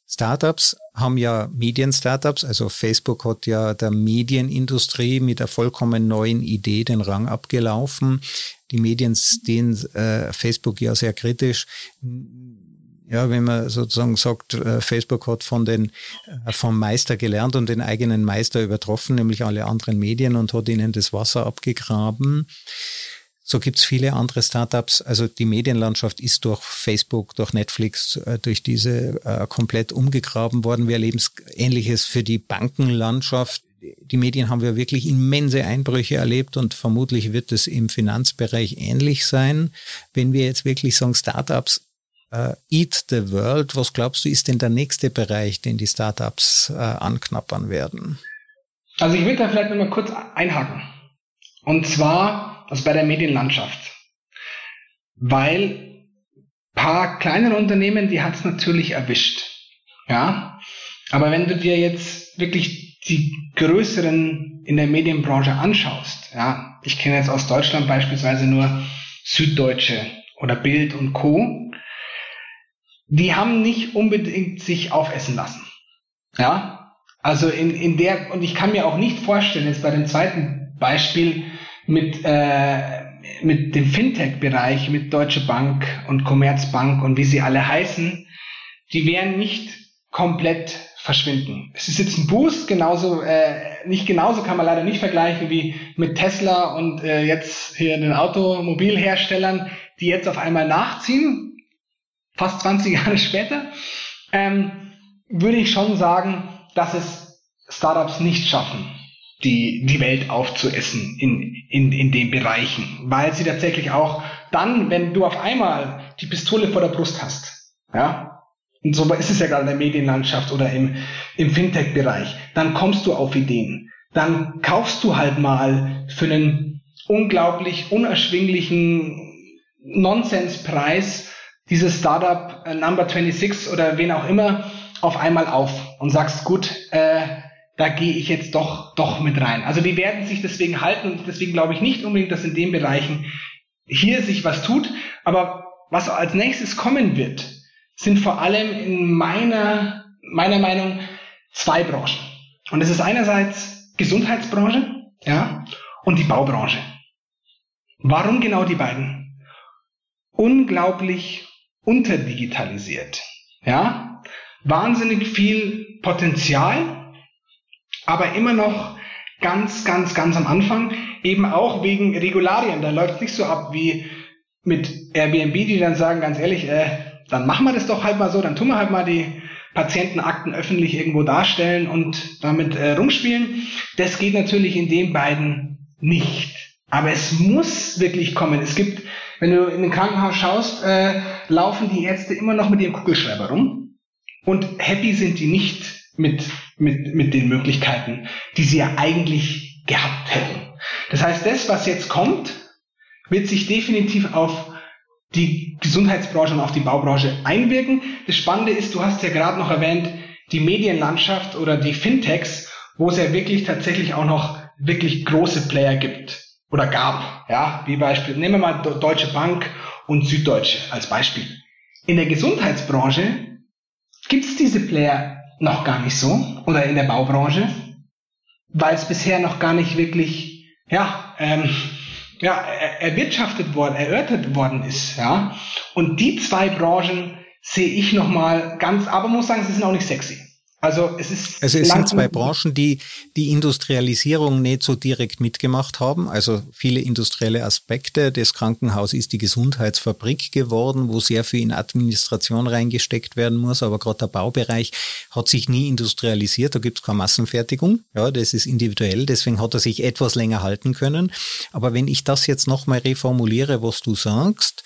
Startups haben ja Medien-Startups, also Facebook hat ja der Medienindustrie mit der vollkommen neuen Idee den Rang abgelaufen. Die Medien sehen äh, Facebook ja sehr kritisch ja, wenn man sozusagen sagt, äh, Facebook hat von den, äh, vom Meister gelernt und den eigenen Meister übertroffen, nämlich alle anderen Medien und hat ihnen das Wasser abgegraben. So gibt's viele andere Startups. Also die Medienlandschaft ist durch Facebook, durch Netflix, äh, durch diese komplett umgegraben worden. Wir erleben Ähnliches für die Bankenlandschaft. Die Medien haben wir wirklich immense Einbrüche erlebt und vermutlich wird es im Finanzbereich ähnlich sein. Wenn wir jetzt wirklich sagen, Startups Uh, Eat the World. Was glaubst du, ist denn der nächste Bereich, den die Startups uh, anknappern werden? Also ich will da vielleicht nochmal kurz einhaken. Und zwar also bei der Medienlandschaft. Weil paar kleinere Unternehmen, die hat es natürlich erwischt. Ja. Aber wenn du dir jetzt wirklich die größeren in der Medienbranche anschaust, ja, ich kenne jetzt aus Deutschland beispielsweise nur Süddeutsche oder Bild und Co die haben nicht unbedingt sich aufessen lassen. Ja, also in, in der, und ich kann mir auch nicht vorstellen, jetzt bei dem zweiten Beispiel mit, äh, mit dem Fintech-Bereich, mit Deutsche Bank und Commerzbank und wie sie alle heißen, die werden nicht komplett verschwinden. Es ist jetzt ein Boost, genauso, äh, nicht genauso kann man leider nicht vergleichen wie mit Tesla und äh, jetzt hier den Automobilherstellern, die jetzt auf einmal nachziehen, fast 20 Jahre später, ähm, würde ich schon sagen, dass es Startups nicht schaffen, die, die Welt aufzuessen in, in, in den Bereichen, weil sie tatsächlich auch dann, wenn du auf einmal die Pistole vor der Brust hast, ja, und so ist es ja gerade in der Medienlandschaft oder im, im Fintech-Bereich, dann kommst du auf Ideen. Dann kaufst du halt mal für einen unglaublich unerschwinglichen Nonsenspreis dieses Startup äh, Number 26 oder wen auch immer auf einmal auf und sagst, gut, äh, da gehe ich jetzt doch, doch mit rein. Also die werden sich deswegen halten und deswegen glaube ich nicht unbedingt, dass in den Bereichen hier sich was tut. Aber was als nächstes kommen wird, sind vor allem in meiner, meiner Meinung zwei Branchen. Und das ist einerseits Gesundheitsbranche, ja, und die Baubranche. Warum genau die beiden? Unglaublich unterdigitalisiert, ja, wahnsinnig viel Potenzial, aber immer noch ganz, ganz, ganz am Anfang, eben auch wegen Regularien. Da läuft es nicht so ab wie mit Airbnb, die dann sagen, ganz ehrlich, äh, dann machen wir das doch halt mal so, dann tun wir halt mal die Patientenakten öffentlich irgendwo darstellen und damit äh, rumspielen. Das geht natürlich in den beiden nicht. Aber es muss wirklich kommen. Es gibt, wenn du in ein Krankenhaus schaust, äh, laufen die Ärzte immer noch mit ihrem Kugelschreiber rum. Und happy sind die nicht mit, mit, mit den Möglichkeiten, die sie ja eigentlich gehabt hätten. Das heißt, das, was jetzt kommt, wird sich definitiv auf die Gesundheitsbranche und auf die Baubranche einwirken. Das Spannende ist, du hast ja gerade noch erwähnt, die Medienlandschaft oder die Fintechs, wo es ja wirklich tatsächlich auch noch wirklich große Player gibt oder gab. Ja, wie Beispiel, nehmen wir mal Deutsche Bank und Süddeutsche als Beispiel. In der Gesundheitsbranche gibt es diese Player noch gar nicht so oder in der Baubranche, weil es bisher noch gar nicht wirklich, ja, ähm, ja, erwirtschaftet worden, erörtert worden ist, ja. Und die zwei Branchen sehe ich nochmal ganz, aber muss sagen, sie sind auch nicht sexy. Also es ist. Also es sind zwei Branchen, die die Industrialisierung nicht so direkt mitgemacht haben. Also viele industrielle Aspekte. Das Krankenhaus ist die Gesundheitsfabrik geworden, wo sehr viel in Administration reingesteckt werden muss. Aber gerade der Baubereich hat sich nie industrialisiert. Da gibt es keine Massenfertigung. Ja, das ist individuell. Deswegen hat er sich etwas länger halten können. Aber wenn ich das jetzt nochmal reformuliere, was du sagst,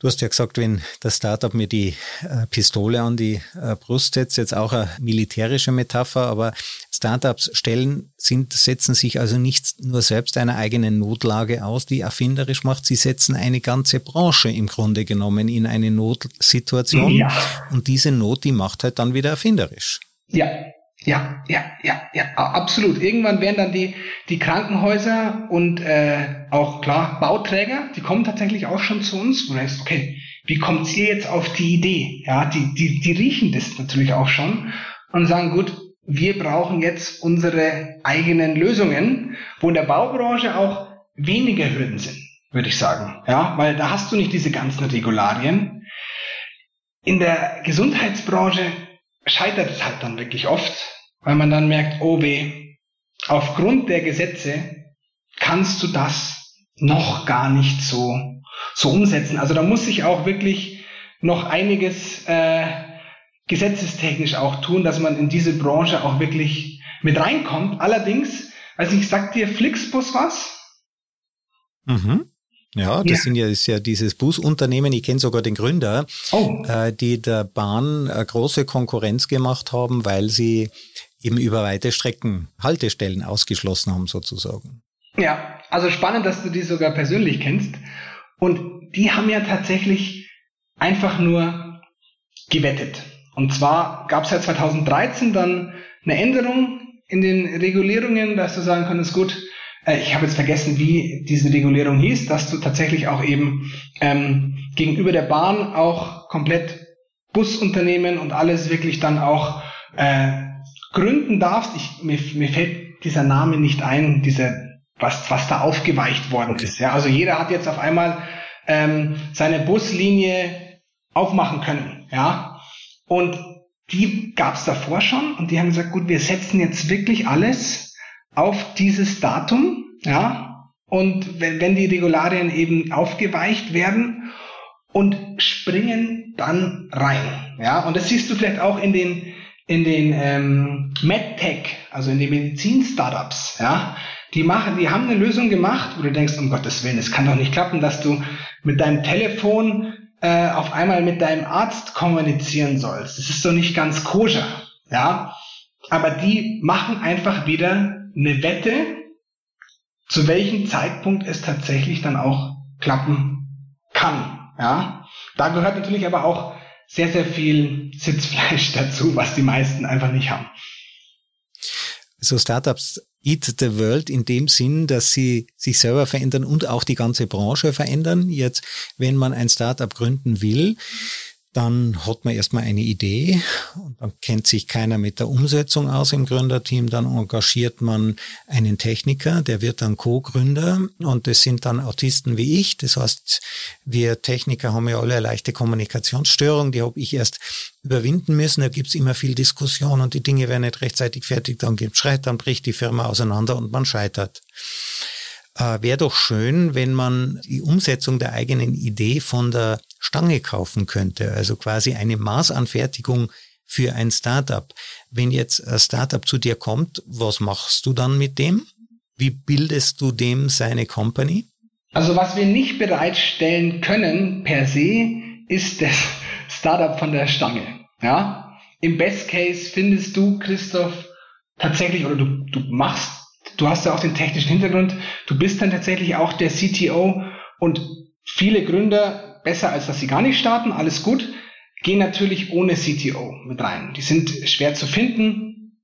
Du hast ja gesagt, wenn das Startup mir die äh, Pistole an die äh, Brust setzt, jetzt auch eine militärische Metapher, aber Startups stellen, sind, setzen sich also nicht nur selbst einer eigenen Notlage aus, die erfinderisch macht, sie setzen eine ganze Branche im Grunde genommen in eine Notsituation. Ja. Und diese Not, die macht halt dann wieder erfinderisch. Ja, ja, ja, ja, ja, absolut. Irgendwann werden dann die, die Krankenhäuser und äh, auch klar Bauträger, die kommen tatsächlich auch schon zu uns, wo du denkst, okay, wie kommt ihr jetzt auf die Idee? Ja, die, die, die riechen das natürlich auch schon und sagen, gut, wir brauchen jetzt unsere eigenen Lösungen, wo in der Baubranche auch weniger Hürden sind, würde ich sagen. Ja, weil da hast du nicht diese ganzen Regularien. In der Gesundheitsbranche scheitert es halt dann wirklich oft, weil man dann merkt, oh weh, aufgrund der Gesetze kannst du das noch gar nicht so, so umsetzen. Also da muss sich auch wirklich noch einiges äh, gesetzestechnisch auch tun, dass man in diese Branche auch wirklich mit reinkommt. Allerdings, also ich sag dir Flixbus was. Mhm. Ja, das ja. sind ja, ist ja dieses Busunternehmen, ich kenne sogar den Gründer, oh. äh, die der Bahn äh, große Konkurrenz gemacht haben, weil sie eben über weite Strecken Haltestellen ausgeschlossen haben sozusagen. Ja, also spannend, dass du die sogar persönlich kennst. Und die haben ja tatsächlich einfach nur gewettet. Und zwar gab es ja 2013 dann eine Änderung in den Regulierungen, dass du sagen konntest, gut, ich habe jetzt vergessen, wie diese Regulierung hieß, dass du tatsächlich auch eben ähm, gegenüber der Bahn auch komplett Busunternehmen und alles wirklich dann auch äh, gründen darfst. Ich, mir, mir fällt dieser Name nicht ein, diese, was, was da aufgeweicht worden okay. ist. Ja, also jeder hat jetzt auf einmal ähm, seine Buslinie aufmachen können. Ja, und die gab es davor schon und die haben gesagt, gut, wir setzen jetzt wirklich alles auf dieses Datum, ja, und wenn, wenn die Regularien eben aufgeweicht werden und springen dann rein, ja, und das siehst du vielleicht auch in den in den ähm, MedTech, also in den Medizin-Startups, ja, die machen, die haben eine Lösung gemacht, wo du denkst, um Gottes Willen, es kann doch nicht klappen, dass du mit deinem Telefon äh, auf einmal mit deinem Arzt kommunizieren sollst. Das ist doch nicht ganz koscher, ja. Aber die machen einfach wieder eine Wette zu welchem Zeitpunkt es tatsächlich dann auch klappen kann. Ja, da gehört natürlich aber auch sehr, sehr viel Sitzfleisch dazu, was die meisten einfach nicht haben. So Startups eat the world in dem Sinn, dass sie sich selber verändern und auch die ganze Branche verändern. Jetzt, wenn man ein Startup gründen will, dann hat man erstmal eine Idee und dann kennt sich keiner mit der Umsetzung aus im Gründerteam. Dann engagiert man einen Techniker, der wird dann Co-Gründer und das sind dann Autisten wie ich. Das heißt, wir Techniker haben ja alle eine leichte Kommunikationsstörung, die habe ich erst überwinden müssen. Da gibt's immer viel Diskussion und die Dinge werden nicht rechtzeitig fertig, dann gibt's Streit, dann bricht die Firma auseinander und man scheitert äh, wäre doch schön, wenn man die Umsetzung der eigenen Idee von der Stange kaufen könnte. Also quasi eine Maßanfertigung für ein Startup. Wenn jetzt ein Startup zu dir kommt, was machst du dann mit dem? Wie bildest du dem seine Company? Also was wir nicht bereitstellen können per se, ist das Startup von der Stange. Ja? Im Best Case findest du, Christoph, tatsächlich, oder du, du machst du hast ja auch den technischen Hintergrund, du bist dann tatsächlich auch der CTO und viele Gründer, besser als dass sie gar nicht starten, alles gut, gehen natürlich ohne CTO mit rein. Die sind schwer zu finden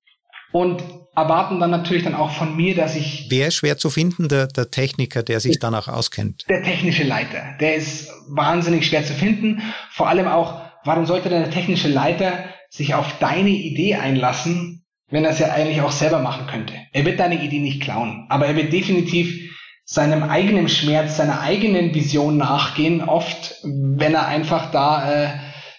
und erwarten dann natürlich dann auch von mir, dass ich... Wer ist schwer zu finden? Der, der Techniker, der sich danach auskennt. Der technische Leiter. Der ist wahnsinnig schwer zu finden. Vor allem auch, warum sollte der technische Leiter sich auf deine Idee einlassen, wenn er es ja eigentlich auch selber machen könnte. Er wird deine Idee nicht klauen, aber er wird definitiv seinem eigenen Schmerz, seiner eigenen Vision nachgehen, oft, wenn er einfach da äh,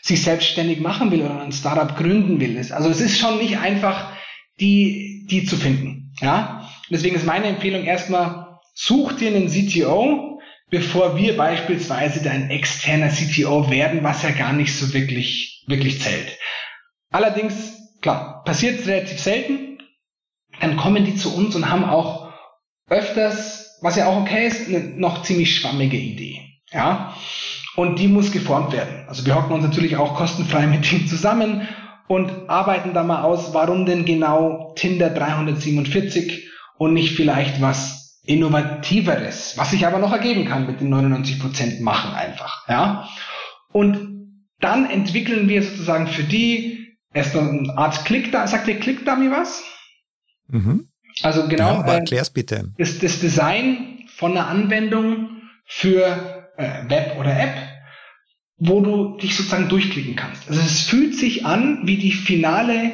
sich selbstständig machen will oder ein Startup gründen will. Also es ist schon nicht einfach, die, die zu finden. Ja? Deswegen ist meine Empfehlung erstmal, such dir einen CTO, bevor wir beispielsweise dein externer CTO werden, was ja gar nicht so wirklich, wirklich zählt. Allerdings klar, passiert relativ selten. Dann kommen die zu uns und haben auch öfters, was ja auch okay ist, eine noch ziemlich schwammige Idee. Ja. Und die muss geformt werden. Also wir hocken uns natürlich auch kostenfrei mit ihm zusammen und arbeiten da mal aus, warum denn genau Tinder 347 und nicht vielleicht was Innovativeres, was sich aber noch ergeben kann mit den 99 Prozent machen einfach, ja. Und dann entwickeln wir sozusagen für die erstmal eine Art Click da, sagt der Click Dummy was? Mhm. Also genau. Ja, erklär's bitte. Das, das Design von einer Anwendung für äh, Web oder App, wo du dich sozusagen durchklicken kannst. Also es fühlt sich an wie die finale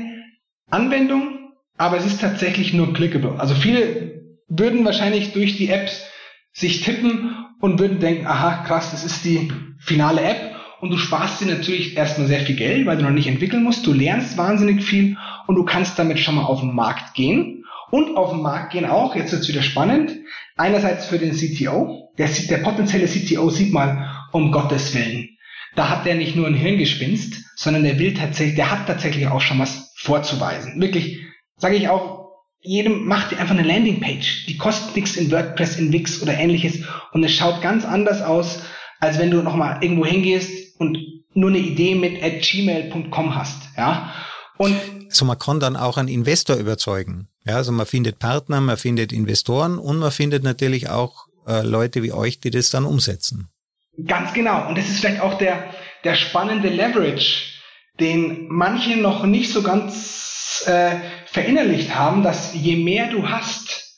Anwendung, aber es ist tatsächlich nur clickable. Also viele würden wahrscheinlich durch die Apps sich tippen und würden denken, aha, krass, das ist die finale App und du sparst dir natürlich erstmal sehr viel Geld, weil du noch nicht entwickeln musst. Du lernst wahnsinnig viel und du kannst damit schon mal auf den Markt gehen. Und auf den Markt gehen auch, jetzt wird's wieder spannend, einerseits für den CTO. Der, der potenzielle CTO sieht mal, um Gottes Willen, da hat der nicht nur ein Hirngespinst, sondern der will tatsächlich, der hat tatsächlich auch schon was vorzuweisen. Wirklich, sage ich auch, jedem macht dir einfach eine Landingpage. Die kostet nichts in WordPress, in Wix oder ähnliches und es schaut ganz anders aus, als wenn du nochmal irgendwo hingehst und nur eine Idee mit at gmail.com hast, ja. Und also man kann dann auch einen Investor überzeugen. Ja, also man findet Partner, man findet Investoren und man findet natürlich auch äh, Leute wie euch, die das dann umsetzen. Ganz genau. Und das ist vielleicht auch der, der spannende Leverage, den manche noch nicht so ganz äh, verinnerlicht haben, dass je mehr du hast,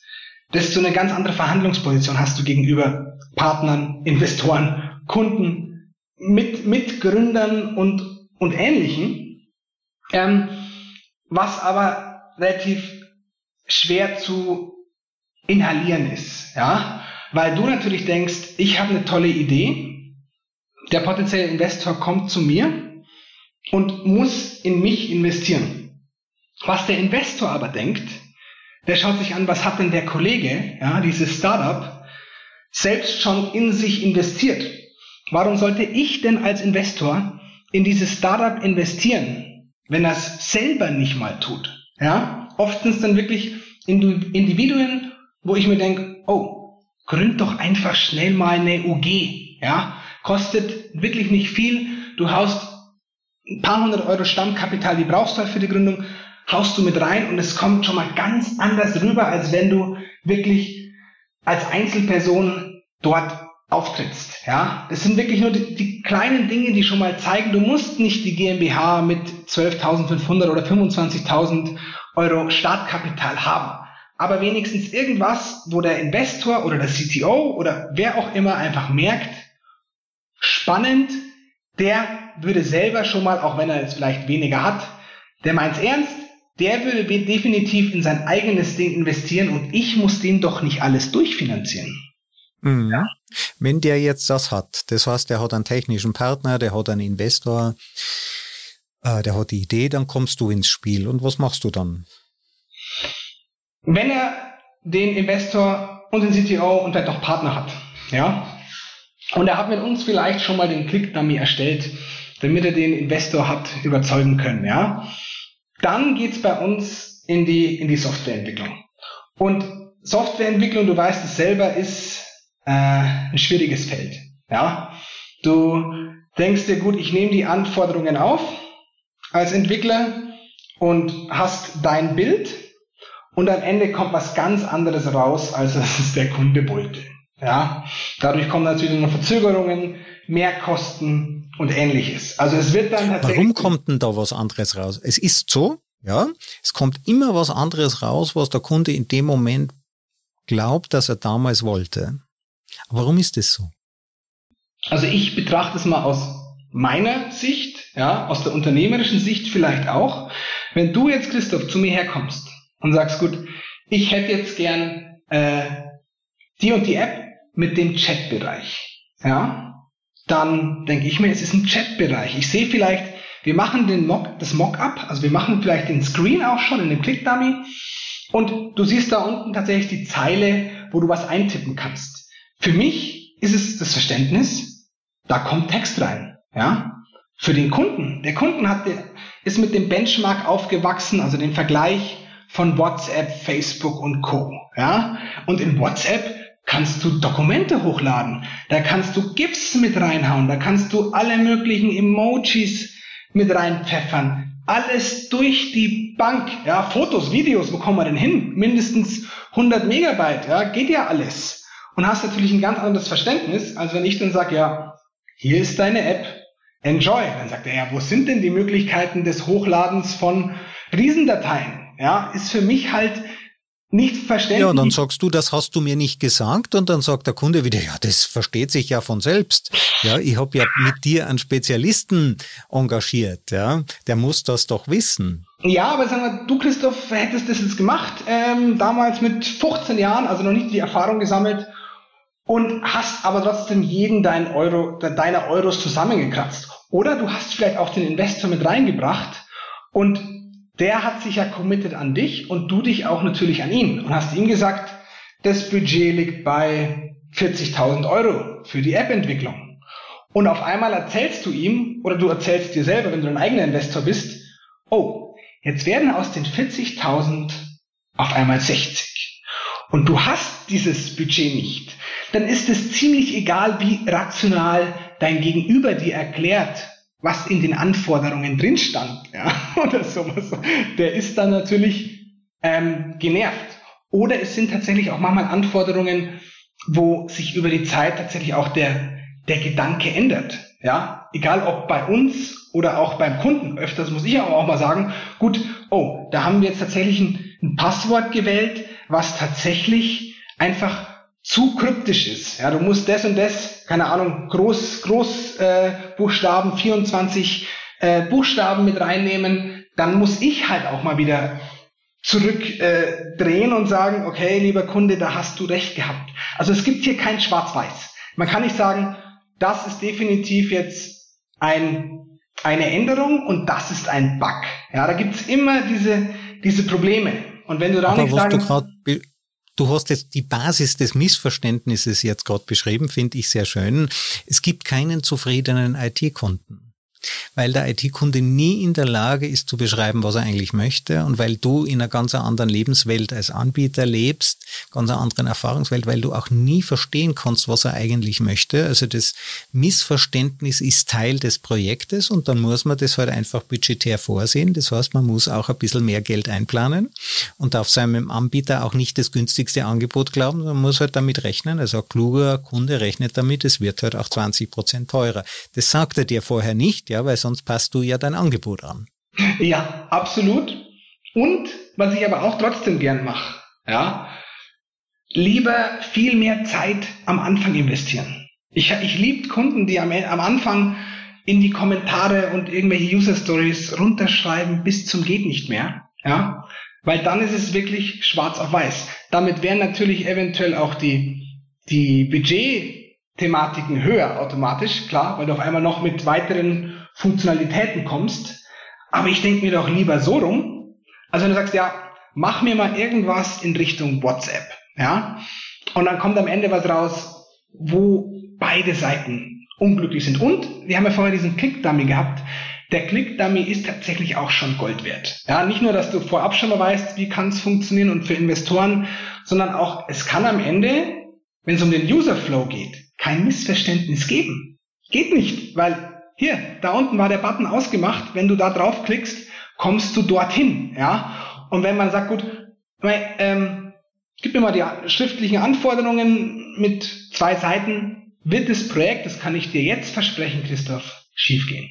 desto eine ganz andere Verhandlungsposition hast du gegenüber Partnern, Investoren, Kunden, mit Mitgründern und, und Ähnlichen, ähm, was aber relativ schwer zu inhalieren ist, ja, weil du natürlich denkst, ich habe eine tolle Idee, der potenzielle Investor kommt zu mir und muss in mich investieren. Was der Investor aber denkt, der schaut sich an, was hat denn der Kollege, ja, dieses Startup, selbst schon in sich investiert. Warum sollte ich denn als Investor in dieses Startup investieren, wenn er es selber nicht mal tut? Ja, oft sind es dann wirklich Individuen, wo ich mir denke, oh, gründ doch einfach schnell mal eine UG. Ja, kostet wirklich nicht viel. Du haust ein paar hundert Euro Stammkapital, die brauchst du halt für die Gründung, haust du mit rein und es kommt schon mal ganz anders rüber, als wenn du wirklich als Einzelperson dort auftrittst. Ja, das sind wirklich nur die, die, kleinen Dinge, die schon mal zeigen, du musst nicht die GmbH mit 12.500 oder 25.000 Euro Startkapital haben. Aber wenigstens irgendwas, wo der Investor oder der CTO oder wer auch immer einfach merkt, spannend, der würde selber schon mal, auch wenn er es vielleicht weniger hat, der meint's ernst, der würde definitiv in sein eigenes Ding investieren und ich muss den doch nicht alles durchfinanzieren. Mhm. Ja? Wenn der jetzt das hat, das heißt, der hat einen technischen Partner, der hat einen Investor, äh, der hat die Idee, dann kommst du ins Spiel. Und was machst du dann? Wenn er den Investor und den CTO und vielleicht auch Partner hat, ja, und er hat mit uns vielleicht schon mal den Click-Dummy erstellt, damit er den Investor hat überzeugen können, ja, dann geht's bei uns in die, in die Softwareentwicklung. Und Softwareentwicklung, du weißt es selber, ist äh, ein schwieriges Feld. Ja, du denkst dir gut, ich nehme die Anforderungen auf als Entwickler und hast dein Bild und am Ende kommt was ganz anderes raus, als es der Kunde wollte. Ja, dadurch kommen natürlich noch Verzögerungen, Mehrkosten und ähnliches. Also es wird dann tatsächlich. Warum kommt denn da was anderes raus? Es ist so, ja, es kommt immer was anderes raus, was der Kunde in dem Moment glaubt, dass er damals wollte. Warum ist das so? Also ich betrachte es mal aus meiner Sicht, ja, aus der unternehmerischen Sicht vielleicht auch. Wenn du jetzt, Christoph, zu mir herkommst und sagst, gut, ich hätte jetzt gern äh, die und die App mit dem Chatbereich, ja, dann denke ich mir, es ist ein Chatbereich. Ich sehe vielleicht, wir machen den Mock, das Mockup, also wir machen vielleicht den Screen auch schon in dem Click-Dummy und du siehst da unten tatsächlich die Zeile, wo du was eintippen kannst. Für mich ist es das Verständnis, da kommt Text rein. Ja? Für den Kunden, der Kunden hat, ist mit dem Benchmark aufgewachsen, also den Vergleich von WhatsApp, Facebook und Co. Ja? Und in WhatsApp kannst du Dokumente hochladen, da kannst du GIFs mit reinhauen, da kannst du alle möglichen Emojis mit reinpfeffern. Alles durch die Bank. Ja, Fotos, Videos, wo kommen wir denn hin? Mindestens 100 Megabyte, ja, geht ja alles und hast natürlich ein ganz anderes Verständnis, als wenn ich dann sage, ja, hier ist deine App, enjoy. Dann sagt er, ja, wo sind denn die Möglichkeiten des Hochladens von Riesendateien? Ja, ist für mich halt nicht verständlich. Ja, und dann sagst du, das hast du mir nicht gesagt und dann sagt der Kunde wieder, ja, das versteht sich ja von selbst. Ja, ich habe ja mit dir einen Spezialisten engagiert, ja, der muss das doch wissen. Ja, aber sagen wir, du Christoph hättest das jetzt gemacht, ähm, damals mit 15 Jahren, also noch nicht die Erfahrung gesammelt und hast aber trotzdem jeden deinen Euro, deiner Euros zusammengekratzt. Oder du hast vielleicht auch den Investor mit reingebracht und der hat sich ja committed an dich und du dich auch natürlich an ihn und hast ihm gesagt, das Budget liegt bei 40.000 Euro für die App-Entwicklung. Und auf einmal erzählst du ihm oder du erzählst dir selber, wenn du ein eigener Investor bist, oh, jetzt werden aus den 40.000 auf einmal 60. Und du hast dieses Budget nicht dann ist es ziemlich egal, wie rational dein Gegenüber dir erklärt, was in den Anforderungen drin stand, ja, oder sowas. Der ist dann natürlich ähm, genervt. Oder es sind tatsächlich auch manchmal Anforderungen, wo sich über die Zeit tatsächlich auch der, der Gedanke ändert. Ja, egal ob bei uns oder auch beim Kunden. Öfters muss ich aber auch mal sagen, gut, oh, da haben wir jetzt tatsächlich ein, ein Passwort gewählt, was tatsächlich einfach zu kryptisch ist. Ja, du musst das und das, keine Ahnung, Groß, Groß äh, Buchstaben, 24 äh, Buchstaben mit reinnehmen, dann muss ich halt auch mal wieder zurückdrehen äh, drehen und sagen, okay, lieber Kunde, da hast du recht gehabt. Also es gibt hier kein Schwarz-Weiß. Man kann nicht sagen, das ist definitiv jetzt ein, eine Änderung und das ist ein Bug. Ja, da gibt's immer diese, diese Probleme. Und wenn du da nicht sagen, Du hast jetzt die Basis des Missverständnisses jetzt gerade beschrieben, finde ich sehr schön. Es gibt keinen zufriedenen IT-Kunden. Weil der IT-Kunde nie in der Lage ist zu beschreiben, was er eigentlich möchte und weil du in einer ganz anderen Lebenswelt als Anbieter lebst, ganz einer anderen Erfahrungswelt, weil du auch nie verstehen kannst, was er eigentlich möchte. Also das Missverständnis ist Teil des Projektes und dann muss man das halt einfach budgetär vorsehen. Das heißt, man muss auch ein bisschen mehr Geld einplanen und darf seinem Anbieter auch nicht das günstigste Angebot glauben, man muss halt damit rechnen. Also ein kluger Kunde rechnet damit, es wird halt auch 20 Prozent teurer. Das sagt er dir vorher nicht, ja, weil sonst passt du ja dein Angebot an. Ja, absolut. Und was ich aber auch trotzdem gern mache, ja, lieber viel mehr Zeit am Anfang investieren. Ich, ich liebe Kunden, die am, am Anfang in die Kommentare und irgendwelche User Stories runterschreiben bis zum geht nicht mehr, ja, weil dann ist es wirklich schwarz auf weiß. Damit wären natürlich eventuell auch die, die Budget-Thematiken höher automatisch, klar, weil du auf einmal noch mit weiteren Funktionalitäten kommst. Aber ich denke mir doch lieber so rum, also wenn du sagst, ja, mach mir mal irgendwas in Richtung WhatsApp, ja, und dann kommt am Ende was raus, wo beide Seiten unglücklich sind. Und wir haben ja vorher diesen Click-Dummy gehabt, der Click-Dummy ist tatsächlich auch schon Gold wert. Ja, nicht nur, dass du vorab schon mal weißt, wie kann es funktionieren und für Investoren, sondern auch, es kann am Ende, wenn es um den User-Flow geht, kein Missverständnis geben. Geht nicht, weil hier, da unten war der Button ausgemacht, wenn du da draufklickst, kommst du dorthin. Ja, und wenn man sagt, gut, ähm, gib mir mal die schriftlichen Anforderungen mit zwei Seiten, wird das Projekt, das kann ich dir jetzt versprechen, Christoph, schiefgehen.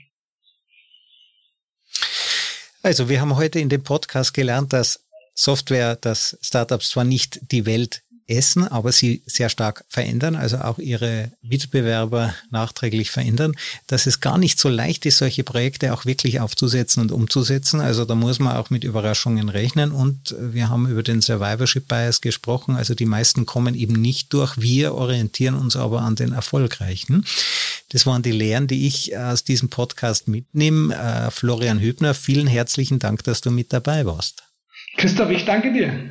Also wir haben heute in dem Podcast gelernt, dass Software, dass Startups zwar nicht die Welt essen, aber sie sehr stark verändern, also auch ihre Mitbewerber nachträglich verändern, dass es gar nicht so leicht ist, solche Projekte auch wirklich aufzusetzen und umzusetzen. Also da muss man auch mit Überraschungen rechnen und wir haben über den Survivorship Bias gesprochen. Also die meisten kommen eben nicht durch. Wir orientieren uns aber an den Erfolgreichen. Das waren die Lehren, die ich aus diesem Podcast mitnehme. Äh, Florian Hübner, vielen herzlichen Dank, dass du mit dabei warst. Christoph, ich danke dir.